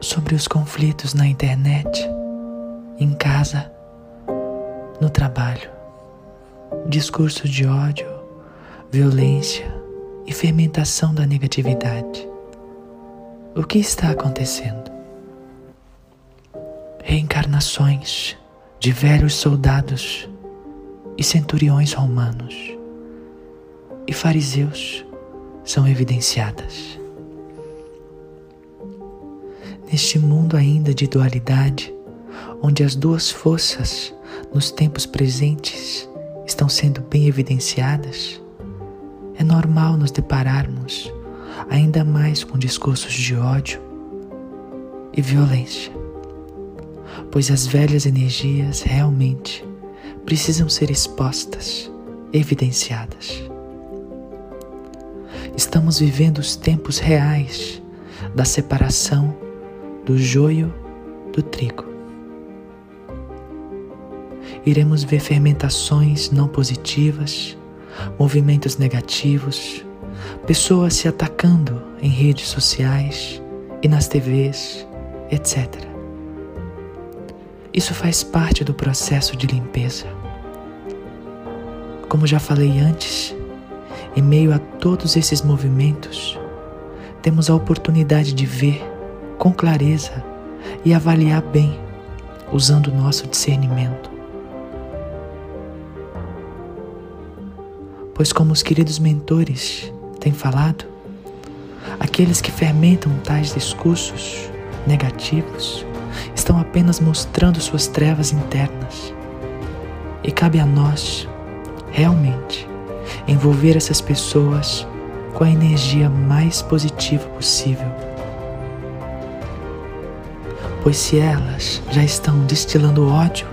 sobre os conflitos na internet, em casa, no trabalho. Discursos de ódio, violência e fermentação da negatividade. O que está acontecendo? Reencarnações de velhos soldados e centuriões romanos e fariseus são evidenciadas. Neste mundo ainda de dualidade, onde as duas forças nos tempos presentes estão sendo bem evidenciadas, é normal nos depararmos ainda mais com discursos de ódio e violência, pois as velhas energias realmente precisam ser expostas, evidenciadas. Estamos vivendo os tempos reais da separação do joio do trigo. Iremos ver fermentações não positivas, movimentos negativos, pessoas se atacando em redes sociais e nas TVs, etc. Isso faz parte do processo de limpeza. Como já falei antes, em meio a todos esses movimentos, temos a oportunidade de ver com clareza e avaliar bem, usando o nosso discernimento. Pois, como os queridos mentores têm falado, aqueles que fermentam tais discursos negativos estão apenas mostrando suas trevas internas. E cabe a nós, realmente, envolver essas pessoas com a energia mais positiva possível. Pois se elas já estão destilando ódio,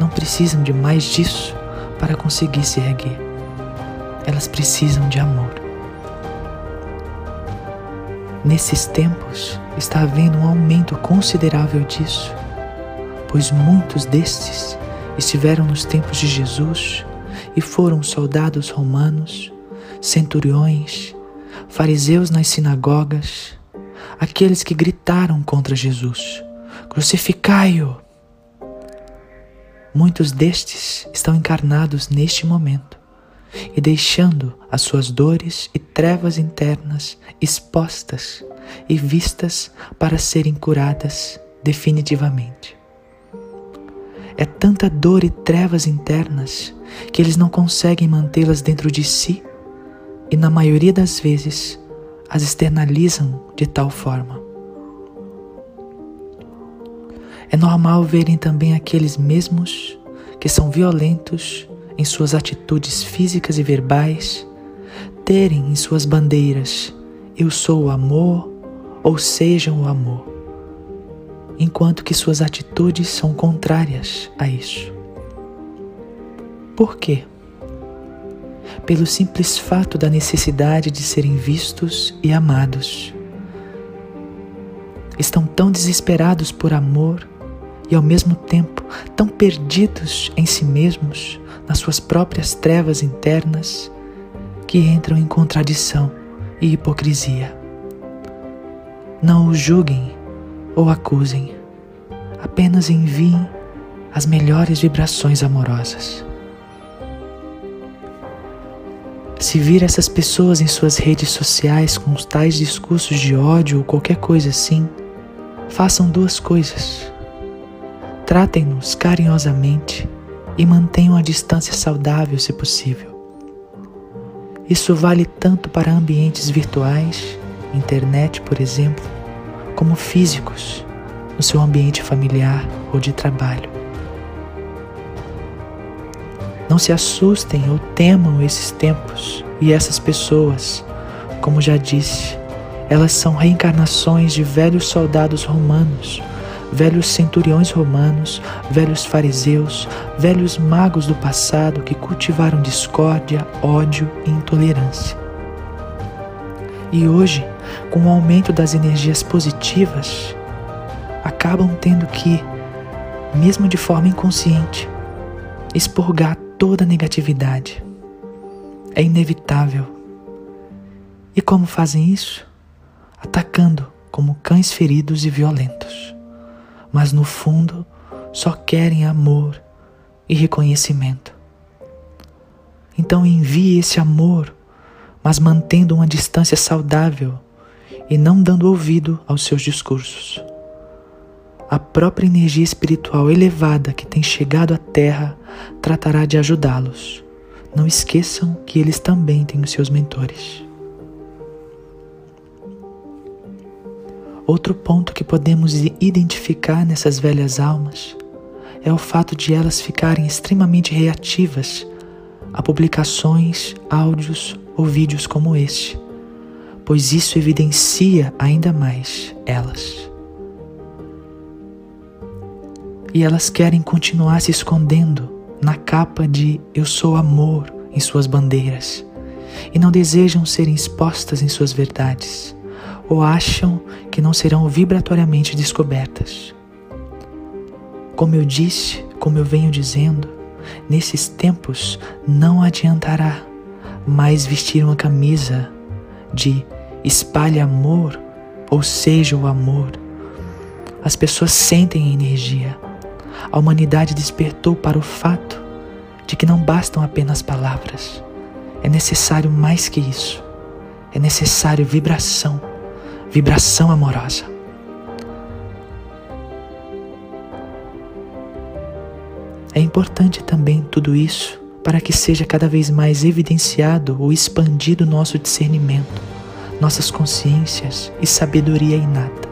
não precisam de mais disso para conseguir se erguer. Elas precisam de amor. Nesses tempos está havendo um aumento considerável disso, pois muitos destes estiveram nos tempos de Jesus e foram soldados romanos, centuriões, fariseus nas sinagogas, aqueles que gritaram contra Jesus: Crucificai-o! Muitos destes estão encarnados neste momento e deixando as suas dores e trevas internas expostas e vistas para serem curadas definitivamente. É tanta dor e trevas internas que eles não conseguem mantê-las dentro de si e, na maioria das vezes, as externalizam de tal forma. É normal verem também aqueles mesmos que são violentos em suas atitudes físicas e verbais, terem em suas bandeiras eu sou o amor ou sejam o amor, enquanto que suas atitudes são contrárias a isso. Por quê? Pelo simples fato da necessidade de serem vistos e amados. Estão tão desesperados por amor e ao mesmo tempo tão perdidos em si mesmos, nas suas próprias trevas internas, que entram em contradição e hipocrisia. Não o julguem ou acusem, apenas enviem as melhores vibrações amorosas. Se vir essas pessoas em suas redes sociais com os tais discursos de ódio ou qualquer coisa assim, façam duas coisas. Tratem-nos carinhosamente e mantenham a distância saudável se possível. Isso vale tanto para ambientes virtuais, internet, por exemplo, como físicos, no seu ambiente familiar ou de trabalho. Não se assustem ou temam esses tempos e essas pessoas. Como já disse, elas são reencarnações de velhos soldados romanos, velhos centuriões romanos, velhos fariseus, velhos magos do passado que cultivaram discórdia, ódio e intolerância. E hoje, com o aumento das energias positivas, acabam tendo que, mesmo de forma inconsciente, expurgar toda a negatividade. É inevitável. E como fazem isso? Atacando como cães feridos e violentos, mas no fundo só querem amor e reconhecimento. Então envie esse amor, mas mantendo uma distância saudável e não dando ouvido aos seus discursos. A própria energia espiritual elevada que tem chegado à Terra tratará de ajudá-los. Não esqueçam que eles também têm os seus mentores. Outro ponto que podemos identificar nessas velhas almas é o fato de elas ficarem extremamente reativas a publicações, áudios ou vídeos como este, pois isso evidencia ainda mais elas. E elas querem continuar se escondendo na capa de Eu sou amor em suas bandeiras e não desejam serem expostas em suas verdades ou acham que não serão vibratoriamente descobertas. Como eu disse, como eu venho dizendo, nesses tempos não adiantará mais vestir uma camisa de espalhe amor ou seja o amor. As pessoas sentem a energia. A humanidade despertou para o fato de que não bastam apenas palavras. É necessário mais que isso. É necessário vibração vibração amorosa. É importante também tudo isso para que seja cada vez mais evidenciado ou expandido nosso discernimento, nossas consciências e sabedoria inata.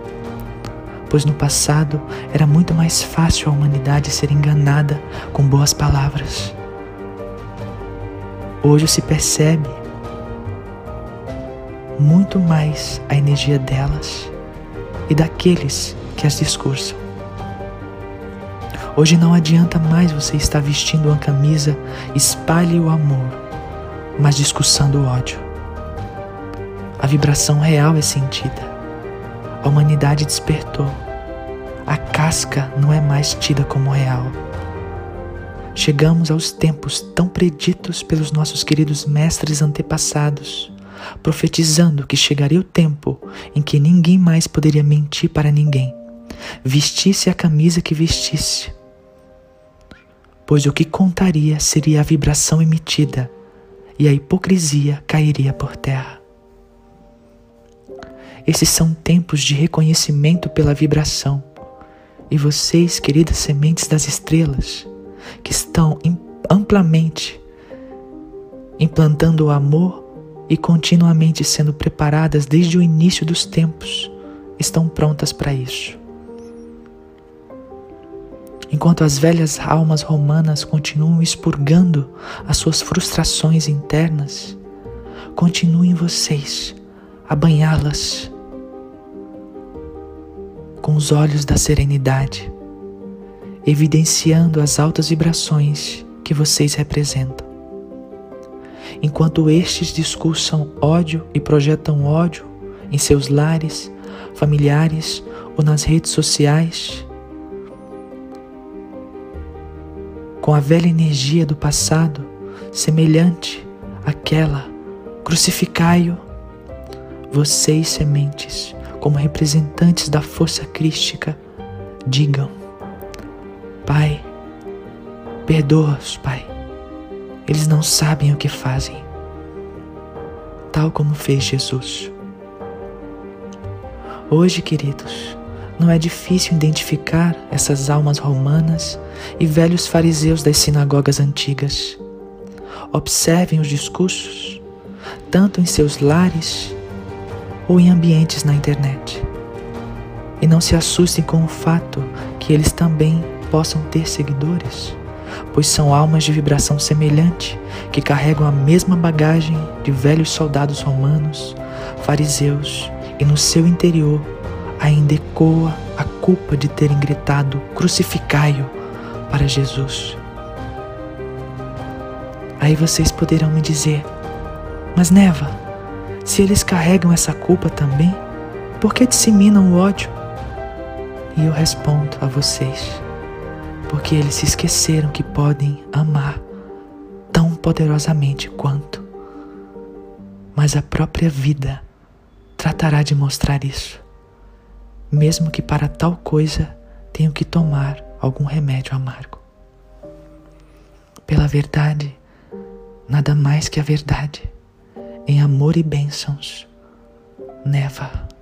Pois no passado era muito mais fácil a humanidade ser enganada com boas palavras. Hoje se percebe muito mais a energia delas e daqueles que as discursam. Hoje não adianta mais você estar vestindo uma camisa espalhe o amor, mas discussando o ódio. A vibração real é sentida. A humanidade despertou. A casca não é mais tida como real. Chegamos aos tempos tão preditos pelos nossos queridos mestres antepassados profetizando que chegaria o tempo em que ninguém mais poderia mentir para ninguém, vestisse a camisa que vestisse, pois o que contaria seria a vibração emitida e a hipocrisia cairia por terra. Esses são tempos de reconhecimento pela vibração. E vocês, queridas sementes das estrelas, que estão amplamente implantando o amor e continuamente sendo preparadas desde o início dos tempos, estão prontas para isso. Enquanto as velhas almas romanas continuam expurgando as suas frustrações internas, continuem vocês a banhá-las com os olhos da serenidade, evidenciando as altas vibrações que vocês representam enquanto estes discursam ódio e projetam ódio em seus lares, familiares ou nas redes sociais, com a velha energia do passado, semelhante àquela, crucificai-o, vocês sementes, como representantes da força crística, digam: Pai, perdoa-os, Pai eles não sabem o que fazem, tal como fez Jesus. Hoje, queridos, não é difícil identificar essas almas romanas e velhos fariseus das sinagogas antigas. Observem os discursos, tanto em seus lares ou em ambientes na internet. E não se assustem com o fato que eles também possam ter seguidores pois são almas de vibração semelhante que carregam a mesma bagagem de velhos soldados romanos, fariseus, e no seu interior ainda ecoa a culpa de terem gritado: Crucificai-o para Jesus. Aí vocês poderão me dizer: Mas Neva, se eles carregam essa culpa também, por que disseminam o ódio? E eu respondo a vocês: porque eles se esqueceram que podem amar tão poderosamente quanto. Mas a própria vida tratará de mostrar isso. mesmo que para tal coisa tenho que tomar algum remédio amargo. Pela verdade, nada mais que a verdade, em amor e bênçãos, Neva.